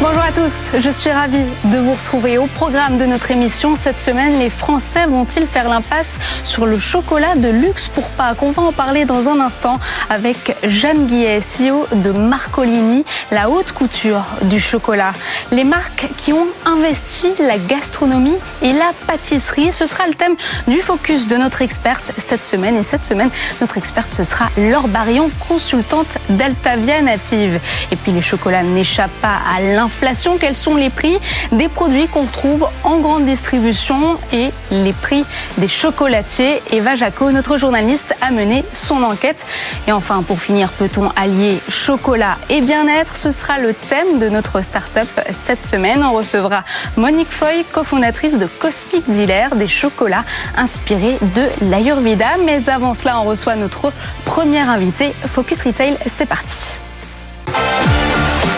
Bonjour à tous, je suis ravie de vous retrouver au programme de notre émission. Cette semaine, les Français vont-ils faire l'impasse sur le chocolat de luxe pour pas qu'on va en parler dans un instant avec Jeanne Guillet, CEO de Marcolini, la haute couture du chocolat. Les marques qui ont investi la gastronomie et la pâtisserie, ce sera le thème du focus de notre experte cette semaine. Et cette semaine, notre experte, ce sera Laure Barillon, consultante d'Altavia Native. Et puis les chocolats n'échappent pas à l'inflation inflation, quels sont les prix des produits qu'on trouve en grande distribution et les prix des chocolatiers. Eva Jaco, notre journaliste, a mené son enquête. Et enfin, pour finir, peut-on allier chocolat et bien-être? Ce sera le thème de notre start-up cette semaine. On recevra Monique Foy, cofondatrice de Cosmic Dealer, des chocolats inspirés de l'Ayurveda. Mais avant cela, on reçoit notre premier invité. Focus Retail, c'est parti.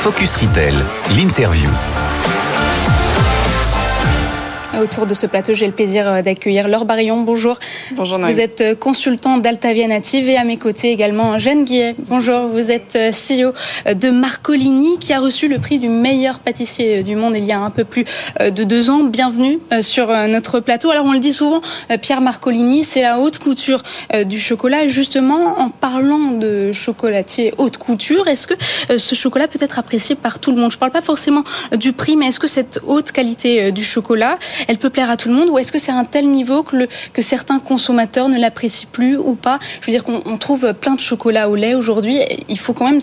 Focus Retail, l'interview. Autour de ce plateau, j'ai le plaisir euh, d'accueillir Laure Barillon. Bonjour. Bonjour Vous êtes euh, consultant d'Altavia Native et à mes côtés également Jeanne Guillet. Bonjour. Vous êtes euh, CEO de Marcolini qui a reçu le prix du meilleur pâtissier du monde il y a un peu plus de deux ans. Bienvenue sur notre plateau. Alors on le dit souvent, Pierre Marcolini, c'est la haute couture du chocolat. Justement, en parlant de chocolatier haute couture, est-ce que ce chocolat peut être apprécié par tout le monde? Je ne parle pas forcément du prix, mais est-ce que cette haute qualité du chocolat elle peut plaire à tout le monde ou est-ce que c'est un tel niveau que, certains consommateurs ne l'apprécient plus ou pas? Je veux dire qu'on trouve plein de chocolat au lait aujourd'hui. Il faut quand même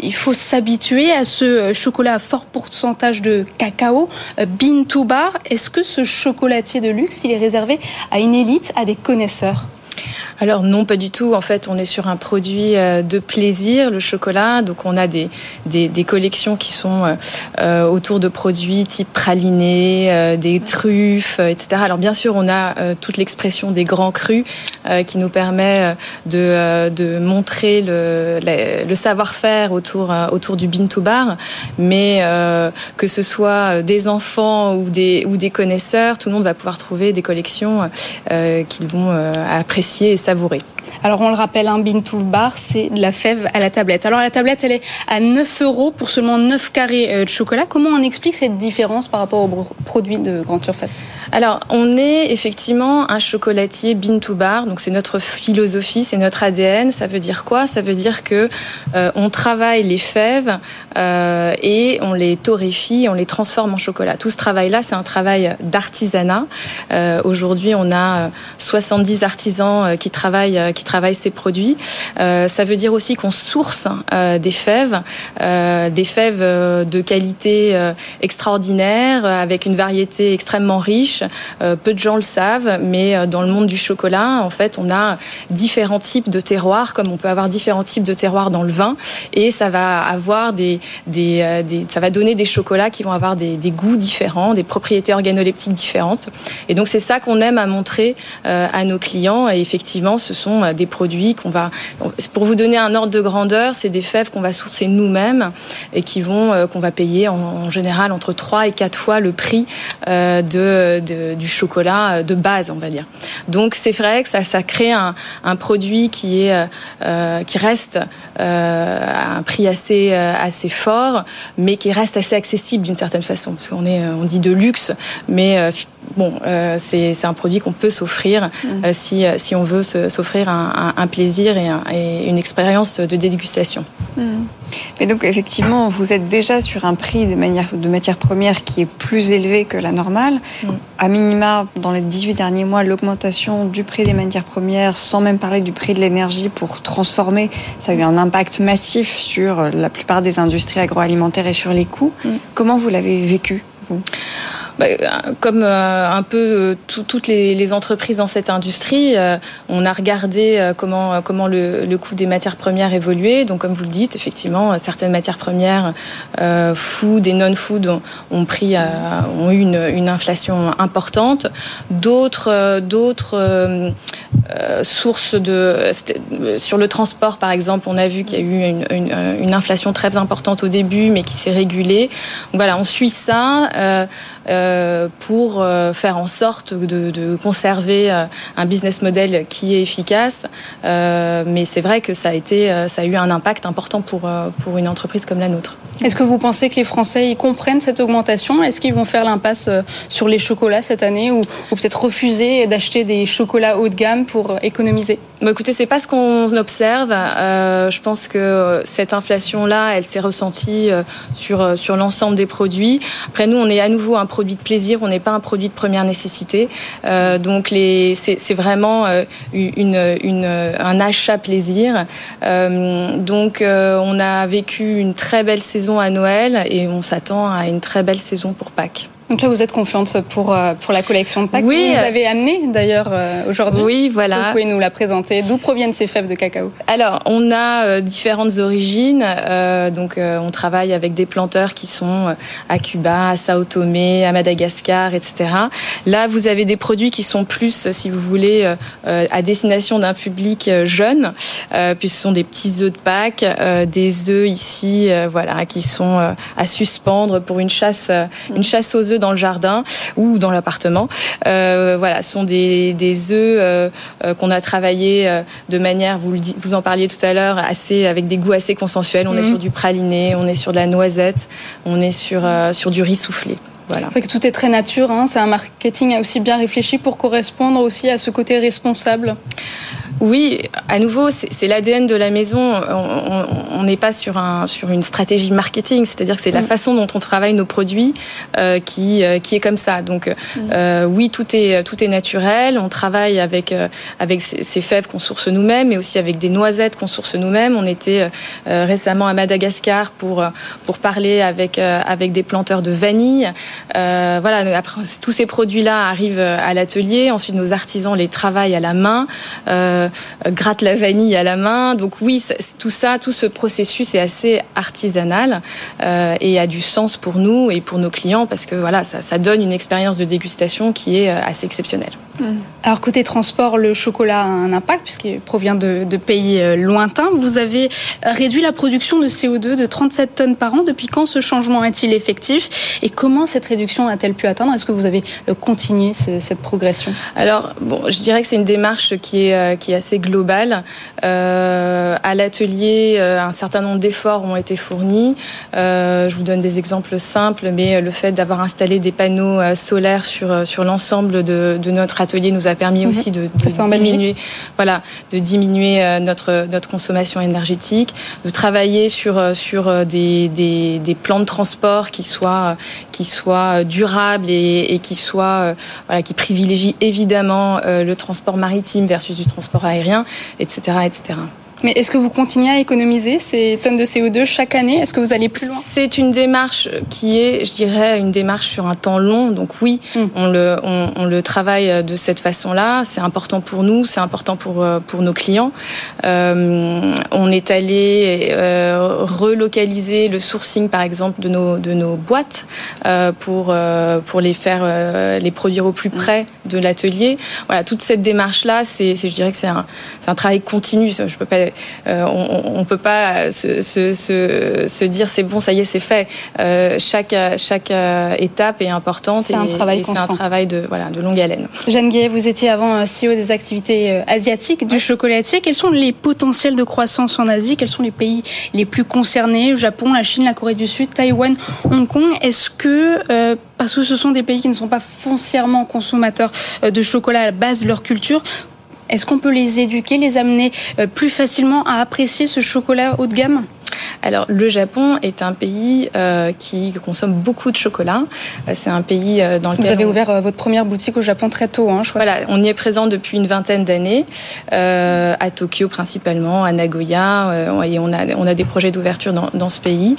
il faut s'habituer à ce chocolat à fort pourcentage de cacao, euh, bean bar. Est-ce que ce chocolatier de luxe, il est réservé à une élite, à des connaisseurs? Alors non, pas du tout. En fait, on est sur un produit euh, de plaisir, le chocolat. Donc on a des, des, collections qui sont euh, euh, autour de produits type praliné, des truffes, etc. Alors bien sûr, on a toute l'expression des grands crus qui nous permet de, de montrer le, le savoir-faire autour, autour du bean to bar. Mais que ce soit des enfants ou des, ou des connaisseurs, tout le monde va pouvoir trouver des collections qu'ils vont apprécier et savourer. Alors on le rappelle, un bean to bar, c'est de la fève à la tablette. Alors la tablette, elle est à 9 euros pour seulement 9 carrés euh, de chocolat. Comment on explique cette différence par rapport aux produits de grande surface? Alors on est effectivement un chocolatier bean to bar, donc c'est notre philosophie, c'est notre ADN. Ça veut dire quoi? Ça veut dire que euh, on travaille les fèves euh, et on les torréfie, on les transforme en chocolat. Tout ce travail-là, c'est un travail d'artisanat. Aujourd'hui, on a 70 artisans qui travaillent qui travaillent ces produits. Euh, ça veut dire aussi qu'on source euh, des fèves, euh, des fèves de qualité extraordinaire, avec une variété extrêmement riche. peu de gens le savent, mais dans le monde du chocolat, en fait, on a différents types de terroirs, comme on peut avoir différents types de terroirs dans le vin, et ça va avoir des, des ça va donner des chocolats qui vont avoir des, des, goûts différents, des propriétés organoleptiques différentes. Et donc c'est ça qu'on aime à montrer à nos clients. Et effectivement, ce sont des produits qu'on va. Pour vous donner un ordre de grandeur, c'est des fèves qu'on va sourcer nous-mêmes et qui vont euh, qu'on va payer en, général entre 3 et 4 fois le prix euh, de, du chocolat euh, de base, on va dire. Donc c'est vrai que ça, ça crée un, un produit qui est qui reste à un prix assez assez fort, mais qui reste assez accessible d'une certaine façon, parce qu'on est on dit de luxe, mais bon, euh, c'est un produit qu'on peut s'offrir mm. euh, si, euh, si on veut s'offrir un, un, plaisir et, et, une expérience de dégustation. Mm. Mais donc effectivement, vous êtes déjà sur un prix de, manière, de matières premières qui est plus élevé que la normale. Mm. À minima, dans les 18 derniers mois, l'augmentation du prix des matières premières, sans même parler du prix de l'énergie pour transformer, ça a eu un impact massif sur la plupart des industries agroalimentaires et sur les coûts. Comment vous l'avez vécu, vous? Bah, Comme un peu toutes les, entreprises dans cette industrie, on a regardé comment, comment le, le, coût des matières premières évoluait. Donc, comme vous le dites, effectivement, certaines matières premières, food et non-food, ont, pris, ont eu une, une inflation importante. D'autres, d'autres sources de sur le transport, par exemple, on a vu qu'il y a eu une, une, inflation très importante au début, mais qui s'est régulée. Donc voilà, on suit ça. Euh, euh, pour euh, faire en sorte de, de, conserver un business model qui est efficace. mais c'est vrai que ça a été, ça a eu un impact important pour pour une entreprise comme la nôtre. Est-ce que vous pensez que les Français comprennent cette augmentation? Est-ce qu'ils vont faire l'impasse sur les chocolats cette année ou, ou peut-être refuser d'acheter des chocolats haut de gamme pour économiser? Bah écoutez, c'est pas ce qu'on observe. Euh, je pense que cette inflation-là, elle s'est ressentie euh, sur euh, sur l'ensemble des produits. Après, nous, on est à nouveau un produit de plaisir. On n'est pas un produit de première nécessité. Euh, donc, c'est vraiment euh, un achat plaisir. Euh, donc, on a vécu une très belle saison à Noël et on s'attend à une très belle saison pour Pâques. Donc là, vous êtes confiante pour, euh, pour la collection de Pâques oui. que vous avez amenée d'ailleurs euh, aujourd'hui. Oui, voilà. Vous pouvez nous la présenter. D'où proviennent ces fèves de cacao? Alors, on a euh, différentes origines. donc, on travaille avec des planteurs qui sont à Cuba, à Sao Tomé, à Madagascar, etc. Là, vous avez des produits qui sont plus, si vous voulez, à destination d'un public jeune, puis ce sont des petits œufs de Pâques, des œufs ici, voilà, qui sont à suspendre pour une chasse, une chasse aux œufs dans le jardin ou dans l'appartement. Euh, voilà, ce sont des, des œufs euh, euh, qu'on a travaillé de manière, vous, le, vous en parliez tout à l'heure, assez avec des goûts assez consensuels. On est mhm. sur du praliné, on est sur de la noisette, on est sur, sur du riz soufflé. Voilà. C'est que tout est très nature. Hein. C'est un marketing aussi bien réfléchi pour correspondre aussi à ce côté responsable. Oui, à nouveau, c'est l'ADN de la maison. On n'est pas sur, un, sur une stratégie marketing, c'est-à-dire que c'est la mm. façon dont on travaille nos produits euh, qui, euh, qui est comme ça. Donc mm. euh, oui, tout est, tout est naturel. On travaille avec, euh, avec ces fèves qu'on source nous-mêmes, mais aussi avec des noisettes qu'on source nous-mêmes. On était euh, récemment à Madagascar pour, pour parler avec, avec des planteurs de vanille. voilà, après, tous ces produits-là arrivent à l'atelier. Ensuite, nos artisans les travaillent à la main. Euh, gratte la vanille à la main. Donc oui, tout ça, tout ce processus est assez artisanal euh, et a du sens pour nous et pour nos clients parce que voilà, ça, ça donne une expérience de dégustation qui est euh, assez exceptionnelle. Mmh. Alors côté transport, le chocolat a un impact puisqu'il provient de, pays lointains. Vous avez réduit la production de CO2 de 37 tonnes par an. Depuis quand ce changement est-il effectif? Et comment cette réduction a-t-elle pu atteindre? Est-ce que vous avez continué cette progression? Alors bon, je dirais que c'est une démarche qui est assez global. Euh, à l'atelier, euh, un certain nombre d'efforts ont été fournis. Euh, je vous donne des exemples simples, mais le fait d'avoir installé des panneaux solaires sur sur l'ensemble de, de, notre atelier nous a permis mhm. aussi de, de diminuer, voilà, de diminuer notre notre consommation énergétique, de travailler sur sur des, des, des plans de transport qui soient qui soient durables et, et qui soient voilà qui privilégient évidemment le transport maritime versus du transport aérien, etc., etc. Mais est-ce que vous continuez à économiser ces tonnes de CO2 chaque année? Est-ce que vous allez plus loin? C'est une démarche qui est, je dirais, une démarche sur un temps long. Donc oui, hmm. on, le, on, le travaille de cette façon-là. C'est important pour nous, c'est important pour, euh, pour nos clients. Euh, on est allé euh, relocaliser le sourcing, par exemple, de nos, de nos boîtes euh, pour, pour les faire, les produire au plus hmm. près de l'atelier. Voilà, toute cette démarche-là, c'est, je dirais que c'est un, un travail continu. Je peux pas on ne peut pas se, se, se, dire c'est bon, ça y est, c'est fait. Euh, chaque chaque euh, étape est importante. C'est un travail C'est un travail de voilà de longue haleine. Jeanne Guillet, vous étiez avant CEO des activités asiatiques du chocolatier. Quels sont les potentiels de croissance en Asie? Quels sont les pays les plus concernés? Le Japon, la Chine, la Corée du Sud, Taïwan, Hong Kong. Est-ce que parce que ce sont des pays qui ne sont pas foncièrement consommateurs de chocolat à la base de leur culture, est-ce qu'on peut les éduquer, les amener euh, plus facilement à apprécier ce chocolat haut de gamme? Alors, le Japon est un pays qui consomme beaucoup de chocolat. C'est un pays dans lequel... Vous avez ouvert votre première boutique au Japon très tôt, hein, je crois. Voilà, on y est présent depuis une vingtaine d'années, à Tokyo principalement, à Nagoya, et on a, on a des projets d'ouverture dans, dans, ce pays.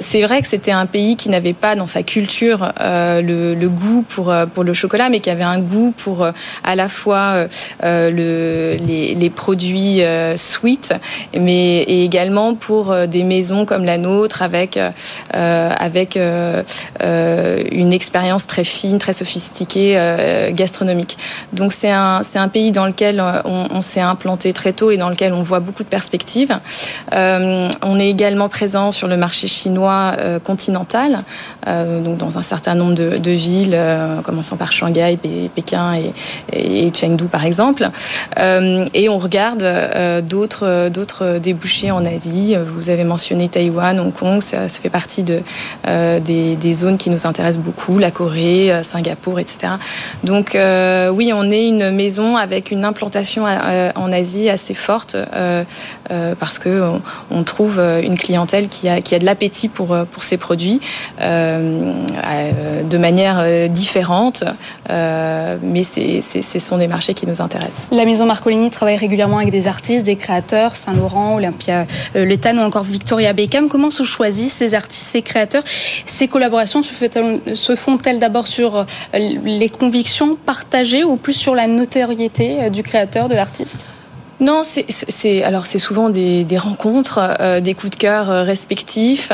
C'est vrai que c'était un pays qui n'avait pas dans sa culture le, le, goût pour, pour le chocolat, mais qui avait un goût pour à la fois le, les, les, produits sweet, mais et également pour des maisons comme la nôtre avec avec une expérience très fine, très sophistiquée gastronomique. Donc c'est un c'est un pays dans lequel on, s'est implanté très tôt et dans lequel on voit beaucoup de perspectives. on est également présent sur le marché chinois continental, donc dans un certain nombre de, villes, commençant par Shanghai, Pékin et, Chengdu par exemple. Euh, et on regarde euh, d'autres d'autres débouchés en Asie. Vous avez mentionné Taïwan, Hong Kong, ça, fait partie euh, des, zones qui nous intéressent beaucoup, la Corée, Singapour, etc. Donc oui, on est une maison avec une implantation en Asie assez forte parce que on, trouve une clientèle qui a de l'appétit pour ces produits de manière différente, mais ce sont des marchés qui nous intéressent. La maison Marcolini travaille régulièrement avec des artistes, des créateurs, Saint-Laurent, Olympia euh, Letane ou encore Victoria Beckham. Comment se choisissent ces artistes, ces créateurs? Ces collaborations se font-elles d'abord sur euh, les convictions partagées ou plus sur la notoriété euh, du créateur, de l'artiste? Non, c'est alors c'est souvent des, des rencontres, euh, des coups de cœur euh, respectifs,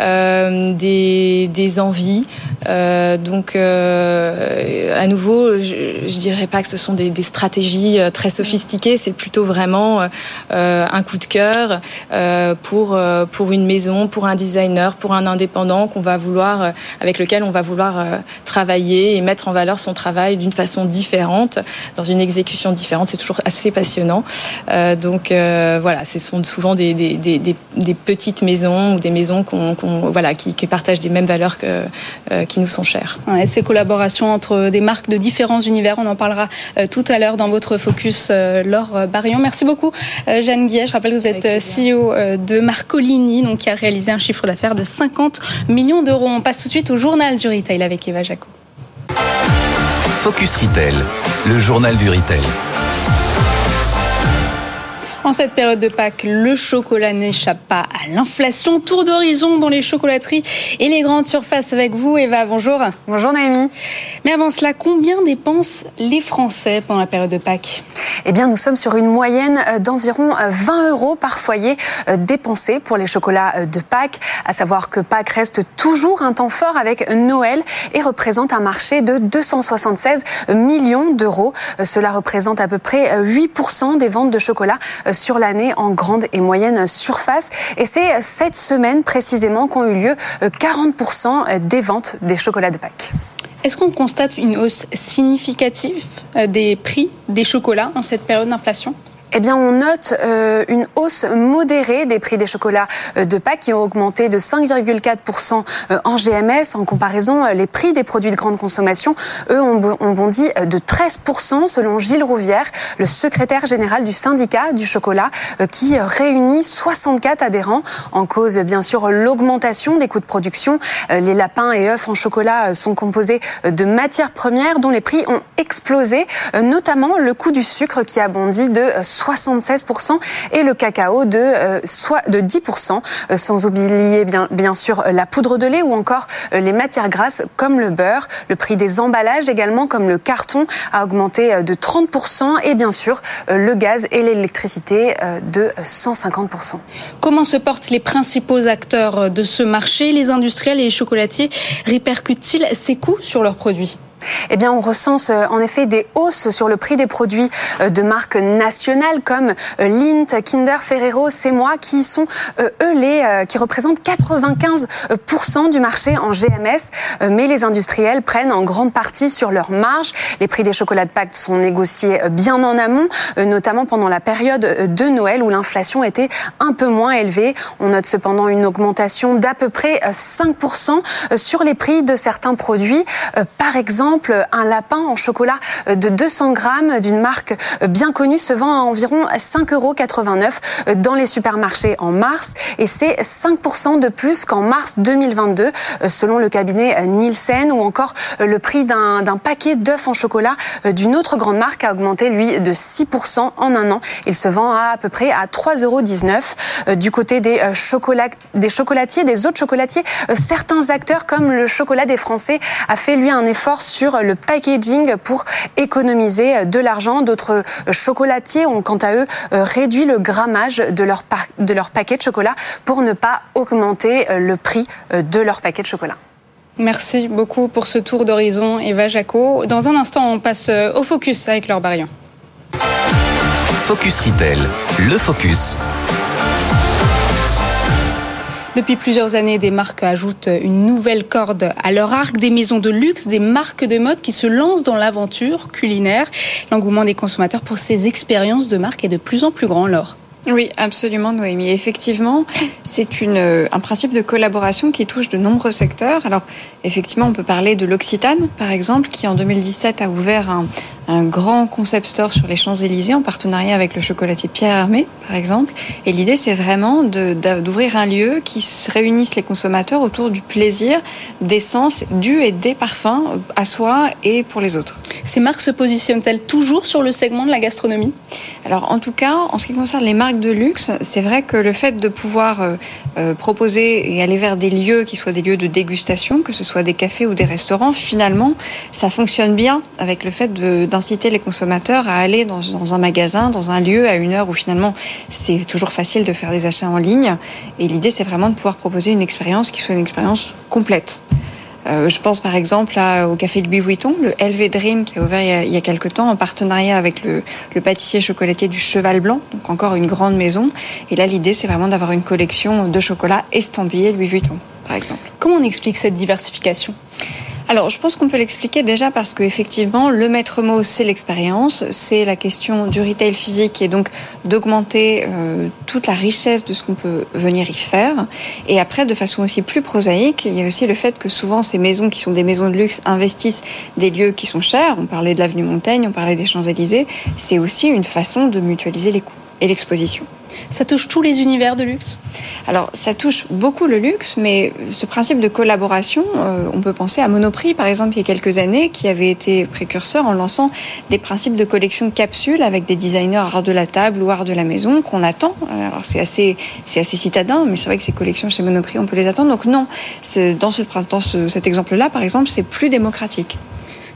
euh, des, des envies. Euh, donc euh, à nouveau, je, je dirais pas que ce sont des, des stratégies très sophistiquées. C'est plutôt vraiment un coup de cœur pour pour une maison, pour un designer, pour un indépendant qu'on va vouloir avec lequel on va vouloir travailler et mettre en valeur son travail d'une façon différente, dans une exécution différente. C'est toujours assez passionnant. Euh, donc euh, voilà, ce sont souvent des, des, des, des, petites maisons ou des maisons qu'on, qu'on, voilà, qui, qui, partagent des mêmes valeurs que, euh, qui nous sont chères. Ouais, ces collaborations entre des marques de différents univers, on en parlera tout à l'heure dans votre focus, Laure Barion. Merci beaucoup, Jeanne Guillet. Je rappelle que vous êtes CEO de Marcolini, donc, qui a réalisé un chiffre d'affaires de 50 millions d'euros. On passe tout de suite au journal du retail avec Eva Jaco. Focus Retail, le journal du retail. En cette période de Pâques, le chocolat n'échappe pas à l'inflation. Tour d'horizon dans les chocolateries et les grandes surfaces avec vous, Eva. Bonjour. Bonjour, Naomi. Mais avant cela, combien dépensent les Français pendant la période de Pâques? Eh bien, nous sommes sur une moyenne d'environ 20 euros par foyer euh, dépensés pour les chocolats de Pâques. À savoir que Pâques reste toujours un temps fort avec Noël et représente un marché de 276 millions d'euros. Euh, cela représente à peu près 8% des ventes de chocolat euh, sur l'année en grande et moyenne surface. Et c'est cette semaine précisément qu'ont eu lieu 40% des ventes des chocolats de Pâques. Est-ce qu'on constate une hausse significative des prix des chocolats en cette période d'inflation? Eh bien, on note euh, une hausse modérée des prix des chocolats euh, de Pâques qui ont augmenté de 5,4% euh, en GMS. En comparaison, les prix des produits de grande consommation, eux, ont, bondi de 13% selon Gilles Rouvière, le secrétaire général du syndicat du chocolat, qui réunit 64 adhérents. En cause, bien sûr, l'augmentation des coûts de production. Les lapins et œufs en chocolat sont composés de matières premières dont les prix ont explosé, notamment le coût du sucre qui a bondi de 76% et le cacao de, euh, soit de 10%, euh, sans oublier bien, bien sûr la poudre de lait ou encore euh, les matières grasses comme le beurre. Le prix des emballages également comme le carton a augmenté de 30% et bien sûr le gaz et l'électricité de 150%. Comment se portent les principaux acteurs de ce marché? Les industriels et les chocolatiers répercutent-ils ces coûts sur leurs produits? Eh bien, on recense euh, en effet des hausses sur le prix des produits euh, de marques nationales comme euh, Lindt, Kinder, Ferrero, C'est moi, qui sont eux les qui représentent 95% du marché en GMS. Mais les industriels prennent en grande partie sur leur marge. Les prix des chocolats de Pâques sont négociés bien en amont, notamment pendant la période de Noël où l'inflation était un peu moins élevée. On note cependant une augmentation d'à peu près 5% sur les prix de certains produits. Par exemple, un lapin en chocolat de 200 grammes d'une marque bien connue se vend à environ 5,89 euros dans les supermarchés en mars et c'est 5% de plus qu'en mars 2022 selon le cabinet Nielsen ou encore le prix d'un paquet d'œufs en chocolat d'une autre grande marque a augmenté lui de 6% en un an. Il se vend à à peu près à 3,19 euros. Du côté des, des chocolatiers, des autres chocolatiers, certains acteurs comme le chocolat des Français a fait lui un effort sur le packaging pour économiser de l'argent. D'autres chocolatiers ont quant à eux réduit le grammage de leur, de leur paquet de chocolat pour ne pas augmenter le prix de leur paquet de chocolat. Merci beaucoup pour ce tour d'horizon, Eva Jaco. Dans un instant, on passe au focus avec leur Barion. Focus Retail, le focus depuis plusieurs années, des marques ajoutent une nouvelle corde à leur arc, des maisons de luxe, des marques de mode qui se lancent dans l'aventure culinaire. L'engouement des consommateurs pour ces expériences de marque est de plus en plus grand, Laure. Oui, absolument, Noémie. Effectivement, c'est un principe de collaboration qui touche de nombreux secteurs. Alors, effectivement, on peut parler de l'Occitane, par exemple, qui en 2017 a ouvert un, un grand concept store sur les Champs-Élysées en partenariat avec le chocolatier Pierre Hermé, par exemple. Et l'idée, c'est vraiment d'ouvrir un lieu qui réunisse les consommateurs autour du plaisir, des sens, du et des parfums à soi et pour les autres. Ces marques se positionnent-elles toujours sur le segment de la gastronomie? Alors, en tout cas, en ce qui concerne les marques de luxe, c'est vrai que le fait de pouvoir euh, proposer et aller vers des lieux qui soient des lieux de dégustation, que ce soit des cafés ou des restaurants, finalement, ça fonctionne bien avec le fait de inciter les consommateurs à aller dans, dans, un magasin, dans un lieu, à une heure où finalement c'est toujours facile de faire des achats en ligne. Et l'idée, c'est vraiment de pouvoir proposer une expérience qui soit une expérience complète. Euh, je pense par exemple à, au café de Louis Vuitton, le LV Dream qui a ouvert il y a, il y a quelques temps en partenariat avec le, le, pâtissier chocolatier du Cheval Blanc, donc encore une grande maison. Et là, l'idée, c'est vraiment d'avoir une collection de chocolat estampillé Louis Vuitton, par exemple. Comment on explique cette diversification? Alors, je pense qu'on peut l'expliquer déjà parce qu'effectivement, le maître mot, c'est l'expérience, c'est la question du retail physique et donc d'augmenter euh, toute la richesse de ce qu'on peut venir y faire. Et après, de façon aussi plus prosaïque, il y a aussi le fait que souvent ces maisons qui sont des maisons de luxe investissent des lieux qui sont chers. On parlait de l'avenue Montaigne, on parlait des Champs-Élysées. C'est aussi une façon de mutualiser les coûts et l'exposition. Ça touche tous les univers de luxe? Alors, ça touche beaucoup le luxe, mais ce principe de collaboration, euh, on peut penser à Monoprix, par exemple, il y a quelques années, qui avait été précurseur en lançant des principes de collection de capsules avec des designers art de la table ou art de la maison qu'on attend. Alors, c'est assez, c'est assez citadin, mais c'est vrai que ces collections chez Monoprix, on peut les attendre. Donc, non, dans, ce, dans ce, cet exemple-là, par exemple, c'est plus démocratique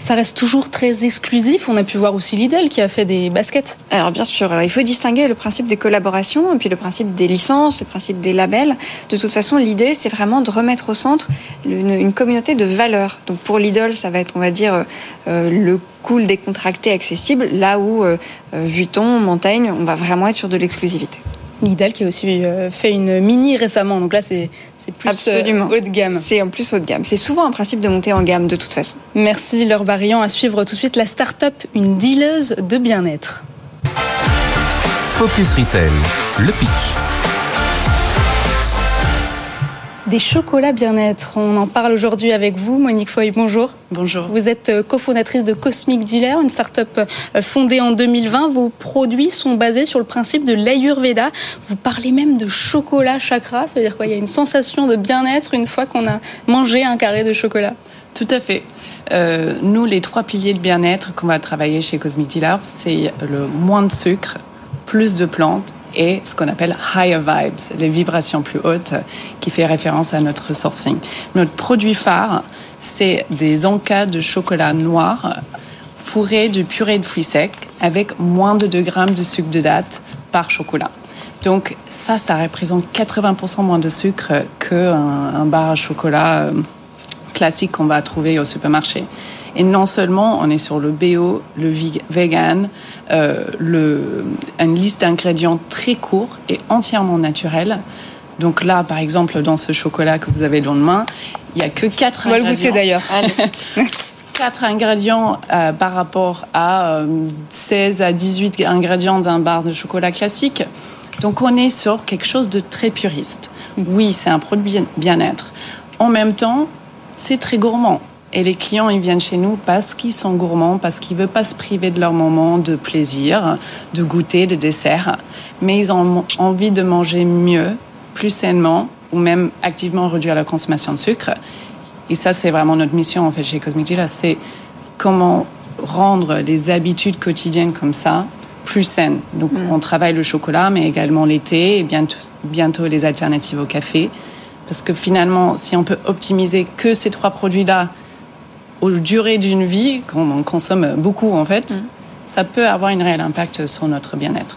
ça reste toujours très exclusif. On a pu voir aussi Lidl qui a fait des baskets. Alors bien sûr, il faut distinguer le principe des collaborations et puis le principe des licences, le principe des labels. De toute façon, l'idée, c'est vraiment de remettre au centre une, communauté de valeurs. Donc pour Lidl, ça va être, on va dire, euh, le cool décontracté accessible, là où euh, Vuitton, Montaigne, on va vraiment être sur de l'exclusivité. Lidl qui a aussi euh, fait une mini récemment. Donc là, c'est plus euh, Absolument. haut de gamme. C'est en plus haut de gamme. C'est souvent un principe de monter en gamme de toute façon. Merci Laure Barillon. À suivre tout de suite la start-up, une dealeuse de bien-être. Focus Retail, le pitch des chocolats bien-être. On en parle aujourd'hui avec vous, Monique Foy. Bonjour. Bonjour. Vous êtes euh, cofondatrice de Cosmic Dealer, une start-up euh, fondée en 2020. Vos produits sont basés sur le principe de l'Ayurveda. Vous parlez même de chocolat chakra. Ça veut dire quoi? Il y a une sensation de bien-être une fois qu'on a mangé un carré de chocolat. Tout à fait. Euh, nous, les trois piliers de bien-être qu'on va travailler chez Cosmic Dealer, c'est le moins de sucre, plus de plantes et ce qu'on appelle higher vibes, les vibrations plus hautes, qui fait référence à notre sourcing. Notre produit phare, c'est des encas de chocolat noir fourrés de purée de fruits secs avec moins de 2 grammes de sucre de date par chocolat. Donc ça, ça représente 80% moins de sucre qu'un un bar à chocolat euh, classique qu'on va trouver au supermarché. Et non seulement on est sur le BO, le vegan, euh, le, une liste d'ingrédients très court et entièrement naturelle. Donc là, par exemple, dans ce chocolat que vous avez dans le main, il n'y a que 4 ingrédients. On va le goûter d'ailleurs. 4 ingrédients euh, par rapport à euh, 16 à 18 ingrédients d'un bar de chocolat classique. Donc on est sur quelque chose de très puriste. Oui, c'est un produit bien-être. En même temps, c'est très gourmand. Et les clients, ils viennent chez nous parce qu'ils sont gourmands, parce qu'ils ne veulent pas se priver de leur moment de plaisir, de goûter, de dessert. Mais ils ont envie de manger mieux, plus sainement, ou même activement réduire la consommation de sucre. Et ça, c'est vraiment notre mission, en fait, chez Cosmic c'est comment rendre les habitudes quotidiennes comme ça plus saines. Donc, mm. on travaille le chocolat, mais également l'été et bientôt, bientôt les alternatives au café. Parce que finalement, si on peut optimiser que ces trois produits-là aux durées d'une vie, qu'on consomme beaucoup en fait, mm. ça peut avoir un réel impact sur notre bien-être.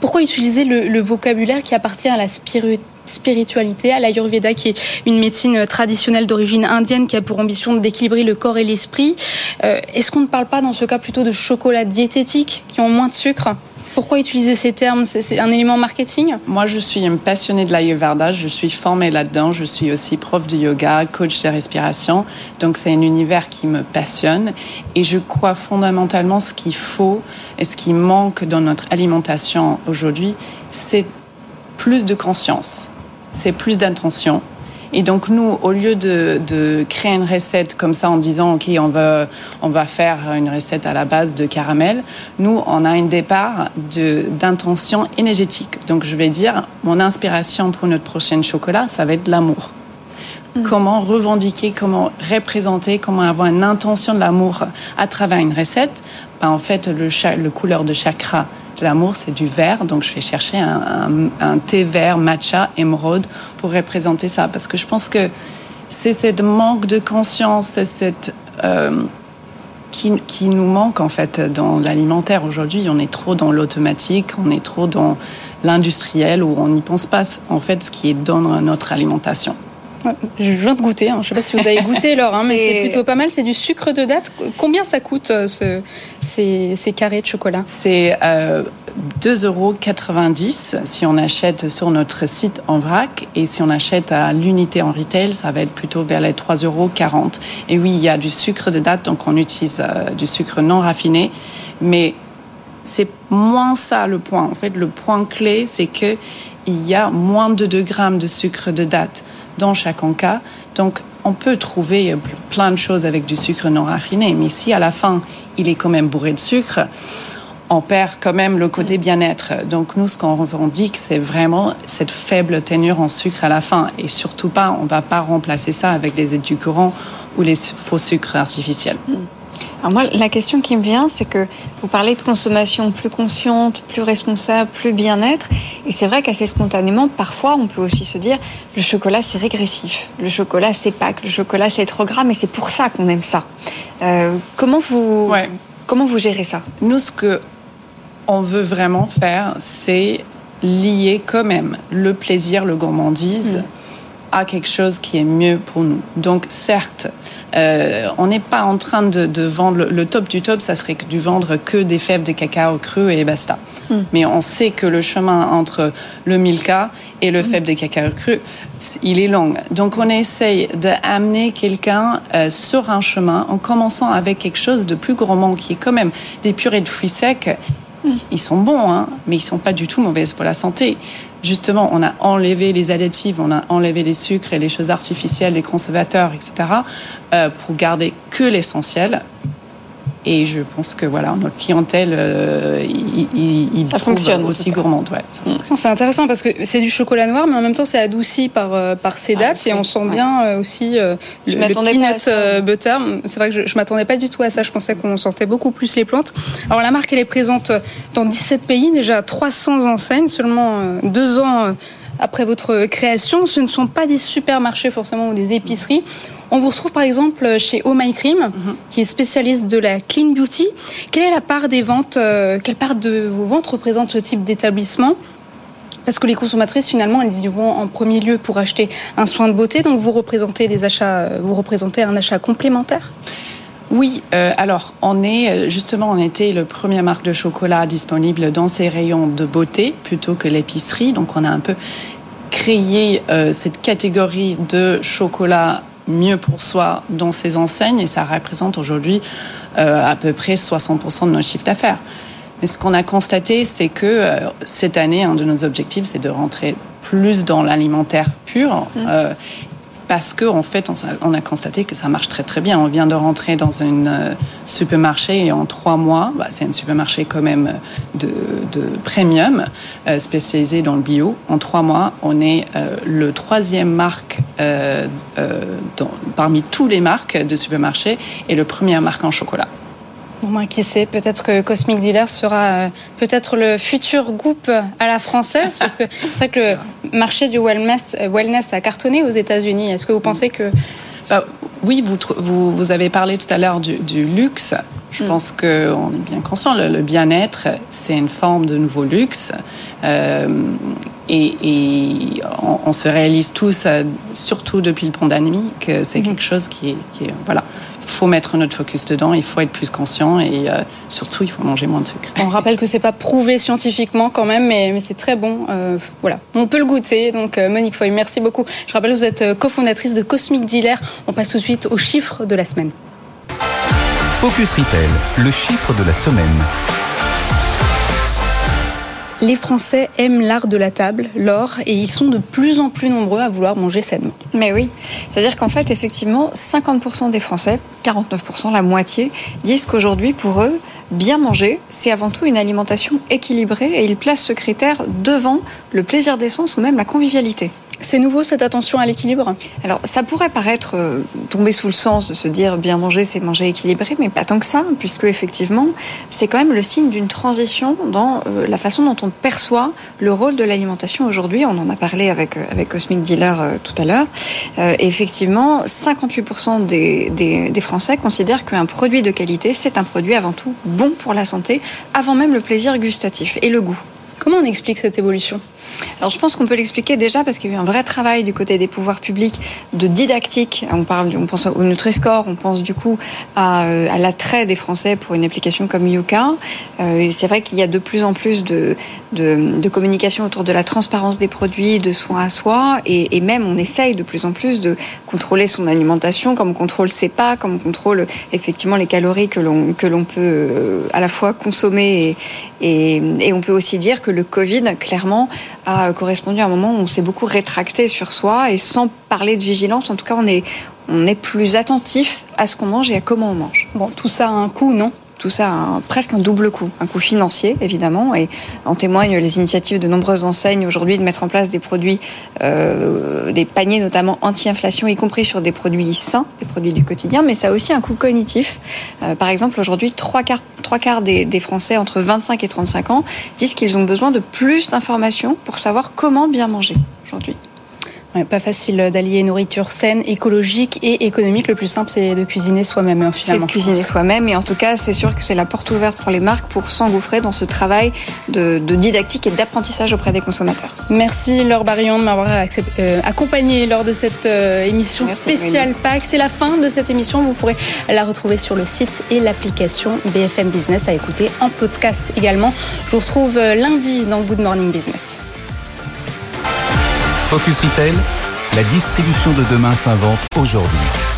Pourquoi utiliser le, vocabulaire qui appartient à la spiritualité, à l'Ayurveda, qui est une médecine traditionnelle d'origine indienne qui a pour ambition d'équilibrer le corps et l'esprit? Euh, Est-ce qu'on ne parle pas dans ce cas plutôt de chocolat diététique qui ont moins de sucre? Pourquoi utiliser ces termes? C'est un élément marketing? Moi, je suis une passionnée de l'Ayurveda. Je suis formée là-dedans. Je suis aussi prof de yoga, coach de respiration. Donc, c'est un univers qui me passionne. Et je crois fondamentalement ce qu'il faut et ce qui manque dans notre alimentation aujourd'hui, c'est plus de conscience. C'est plus d'intention et donc nous, au lieu de, créer une recette comme ça en disant ok on va on va faire une recette à la base de caramel, nous on a un départ d'intention énergétique. Donc je vais dire mon inspiration pour notre prochaine chocolat, ça va être l'amour. Mm. Comment revendiquer, comment représenter, comment avoir une intention de l'amour à travers une recette? Ben, en fait, le, le couleur de chakra L'amour, c'est du vert, donc je vais chercher un, thé vert, matcha, émeraude, pour représenter ça. Parce que je pense que c'est cette manque de conscience, c'est cette... Euh, qui, qui, nous manque en fait dans l'alimentaire aujourd'hui. On est trop dans l'automatique, on est trop dans l'industriel où on n'y pense pas en fait ce qui est dans notre alimentation. Je viens de goûter, hein. je ne sais pas si vous avez goûté Laure, hein, mais c'est plutôt pas mal. C'est du sucre de date. Combien ça coûte euh, ce, ces, carrés de chocolat? C'est euh, 2,90 euros si on achète sur notre site en vrac. Et si on achète à l'unité en retail, ça va être plutôt vers les 3,40 euros. Et oui, il y a du sucre de date, donc on utilise euh, du sucre non raffiné. Mais c'est moins ça le point. En fait, le point clé, c'est que il y a moins de 2 grammes de sucre de date dans chaque cas. Donc, on peut trouver plein de choses avec du sucre non raffiné, mais si à la fin, il est quand même bourré de sucre, on perd quand même le côté bien-être. Donc nous, ce qu'on revendique, c'est vraiment cette faible tenure en sucre à la fin. Et surtout pas, on ne va pas remplacer ça avec des édulcorants ou les faux sucres artificiels. Hmm. Alors moi, la question qui me vient, c'est que vous parlez de consommation plus consciente, plus responsable, plus bien-être. Et c'est vrai qu'assez spontanément, parfois, on peut aussi se dire, le chocolat, c'est régressif. Le chocolat, c'est Pâques. Le chocolat, c'est trop gras. Mais c'est pour ça qu'on aime ça. Euh, comment vous... Comment vous gérez ça? Nous, ce que on veut vraiment faire, c'est lier quand même le plaisir, le gourmandise. Mm. à quelque chose qui est mieux pour nous. Donc certes, euh, on n'est pas en train de, vendre le, top du top, ça serait du vendre que des fèves de cacao cru et basta. Mm. Mais on sait que le chemin entre le Milka et le mm. fève de cacao cru, il est long. Donc on essaye d'amener quelqu'un euh, sur un chemin en commençant avec quelque chose de plus gourmand qui est quand même des purées de fruits secs ils sont bons, hein, mais ils sont pas du tout mauvais pour la santé. Justement, on a enlevé les additifs, on a enlevé les sucres et les choses artificielles, les conservateurs, etc., euh, pour garder que l'essentiel. Et je pense que voilà, notre clientèle, euh, il, fonctionne aussi gourmande. c'est intéressant parce que c'est du chocolat noir, mais en même temps c'est adouci par, euh, par ces ah, dates et on sent bien euh, aussi le, peanut butter. C'est vrai que je, ne m'attendais pas du tout à ça. Je pensais qu'on sentait beaucoup plus les plantes. Alors la marque elle est présente dans 17 pays, déjà 300 enseignes, seulement deux ans après votre création. Ce ne sont pas des supermarchés forcément ou des épiceries. On vous retrouve par exemple chez Oh My Cream, mhm. qui est spécialiste de la clean beauty. Quelle est la part des ventes, euh, quelle part de vos ventes représente ce type d'établissement? Parce que les consommatrices, finalement, elles y vont en premier lieu pour acheter un soin de beauté. Donc, vous représentez des achats, euh, vous représentez un achat complémentaire? Oui, euh, alors on est justement on était le premier marque de chocolat disponible dans ces rayons de beauté plutôt que l'épicerie. Donc on a un peu créé cette catégorie de chocolat mieux pour soi dans ces enseignes et ça représente aujourd'hui euh, à peu près 60% de notre chiffre d'affaires. Mais ce qu'on a constaté, c'est que euh, cette année, un de nos objectifs, c'est de rentrer plus dans l'alimentaire pur. Mmh. Euh, parce qu'en en fait, on, a constaté que ça marche très très bien. On vient de rentrer dans un euh, supermarché et en trois mois, bah, c'est un supermarché quand même de, premium euh, spécialisé dans le bio. En trois mois, on est euh, le troisième marque parmi tous les marques de supermarché et le premier marque en chocolat. Moins, qui sait, peut-être que Cosmic Dealer sera euh, peut-être le futur groupe à la française, parce que c'est vrai que le marché du wellness, euh, wellness a cartonné aux États-Unis. Est-ce que vous pensez que... Bah, oui, vous, vous, vous, avez parlé tout à l'heure du, luxe. Je mm. pense qu'on est bien conscient, le, bien-être, c'est une forme de nouveau luxe. Euh, et, et on, se réalise tous, surtout depuis le pandémie, que c'est mm-hmm. quelque chose qui est, qui est voilà, faut mettre notre focus dedans, il faut être plus conscient et euh, surtout il faut manger moins de sucre. On rappelle que c'est pas prouvé scientifiquement quand même, mais, mais c'est très bon. Euh, voilà, on peut le goûter. Donc euh, Monique Foy, merci beaucoup. Je rappelle que vous êtes cofondatrice de Cosmic Dealer. On passe tout de suite aux chiffres de la semaine. Focus Retail, le chiffre de la semaine. Les Français aiment l'art de la table, l'or, et ils sont de plus en plus nombreux à vouloir manger sainement. Mais oui, c'est-à-dire qu'en fait, effectivement, 50% des Français, 49%, la moitié, disent qu'aujourd'hui, pour eux, bien manger, c'est avant tout une alimentation équilibrée, et ils placent ce critère devant le plaisir d'essence ou même la convivialité. C'est nouveau cette attention à l'équilibre? Alors ça pourrait paraître euh, tomber sous le sens de se dire bien manger c'est manger équilibré, mais pas tant que ça, puisque effectivement c'est quand même le signe d'une transition dans euh, la façon dont on perçoit le rôle de l'alimentation aujourd'hui. On en a parlé avec, euh, avec Cosmic Dealer tout à l'heure. effectivement, 58% des, des, des Français considèrent qu'un produit de qualité c'est un produit avant tout bon pour la santé, avant même le plaisir gustatif et le goût. Comment on explique cette évolution? Alors je pense qu'on peut l'expliquer déjà parce qu'il y a eu un vrai travail du côté des pouvoirs publics de didactique. On parle, on pense au Nutri-Score, on pense du coup à, euh, l'attrait des Français pour une application comme Yuka. Euh, c'est vrai qu'il y a de plus en plus de, de, de, communication autour de la transparence des produits, de soins à soi, et, et, même on essaye de plus en plus de contrôler son alimentation, comme on contrôle ses pas, comme on contrôle effectivement les calories que l'on que l'on peut euh, à la fois consommer et, et, et on peut aussi dire que le Covid clairement a correspondu à un moment où on s'est beaucoup rétracté sur soi et sans parler de vigilance, en tout cas, on est, on est plus attentif à ce qu'on mange et à comment on mange. Bon, tout ça a un coût, non? Tout ça a presque un double coût, un coût financier évidemment, et en témoignent les initiatives de nombreuses enseignes aujourd'hui de mettre en place des produits, euh, des paniers notamment anti-inflation, y compris sur des produits sains, des produits du quotidien, mais ça a aussi un coût cognitif. Euh, par exemple, aujourd'hui, trois quarts, trois quarts des, des Français entre 25 et 35 ans disent qu'ils ont besoin de plus d'informations pour savoir comment bien manger aujourd'hui pas facile d'allier nourriture saine, écologique et économique. Le plus simple, c'est de cuisiner soi-même, hein, C'est de cuisiner soi-même. Et en tout cas, c'est sûr que c'est la porte ouverte pour les marques pour s'engouffrer dans ce travail de, didactique et d'apprentissage auprès des consommateurs. Merci Laure Barillon de m'avoir euh, accompagné lors de cette euh, émission spéciale PAC. C'est la fin de cette émission. Vous pourrez la retrouver sur le site et l'application BFM Business à écouter en podcast également. Je vous retrouve euh, lundi dans Good Morning Business. Focus Retail, la distribution de demain s'invente aujourd'hui.